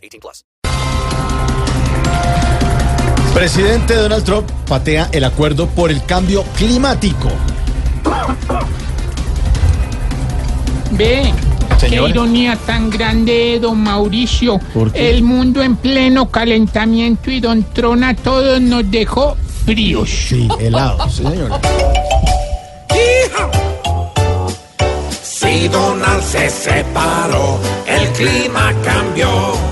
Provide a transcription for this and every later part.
18 plus. Presidente Donald Trump patea el acuerdo por el cambio climático. Ve, Señora. qué ironía tan grande, don Mauricio. ¿Por qué? El mundo en pleno calentamiento y don Tron a todos nos dejó fríos. Sí, helado, sí, señora. Si Donald se separó, el clima cambió.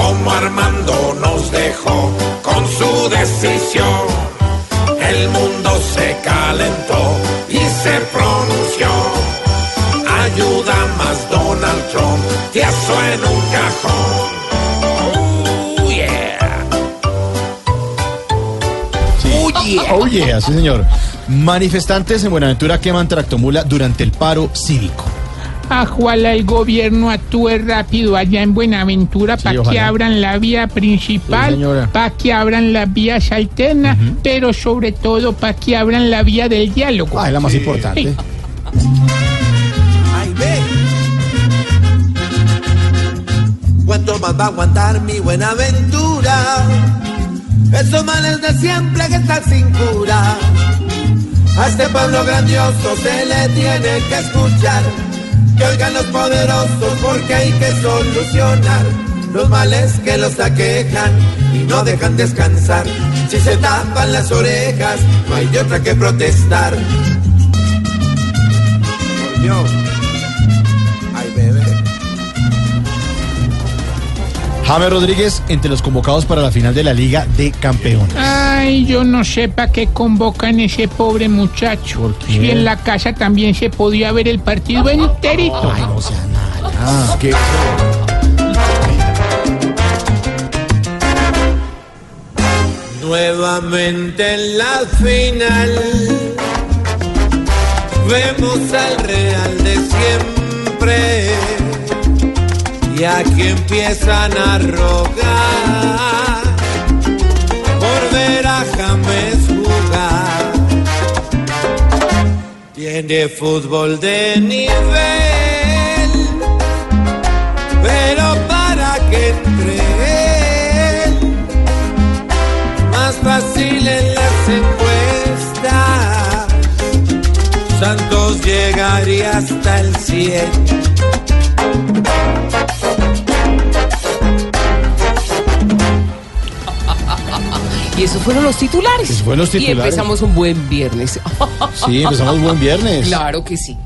Como Armando nos dejó con su decisión. El mundo se calentó y se pronunció. Ayuda más Donald Trump, tieso en un cajón. Oh, yeah. Oh yeah, sí, señor. Manifestantes en Buenaventura queman tractomula durante el paro cívico. Ojalá el gobierno actúe rápido allá en Buenaventura para que abran la vía Sí, principal, señora. para que abran las vías alternas, pero sobre todo para que abran la vía del diálogo. Ah, es la más importante. Sí. Ay, ve. ¿Cuánto más va a aguantar mi buena aventura? Esos males de siempre que están sin cura. A este pueblo grandioso se le tiene que escuchar. Que oigan los poderosos porque hay que solucionar los males que los aquejan y no dejan descansar. Si se tapan las orejas, no hay otra que protestar. James Rodríguez entre los convocados para la final de la Liga de Campeones. Ay, yo no sé para qué convocan ese pobre muchacho. Si en la casa también se podía ver el partido enterito. Ay, no sea nada. Ah, Nuevamente en la final vemos al Real de siempre y aquí empiezan a rogar por ver a James jugar. Tiene fútbol de nivel, pero para que entre él más fácil en las encuestas. Santos llegaría hasta el 100. Y esos fueron los titulares. Esos fueron los Y titulares. empezamos un buen viernes. sí, empezamos buen viernes. claro que sí.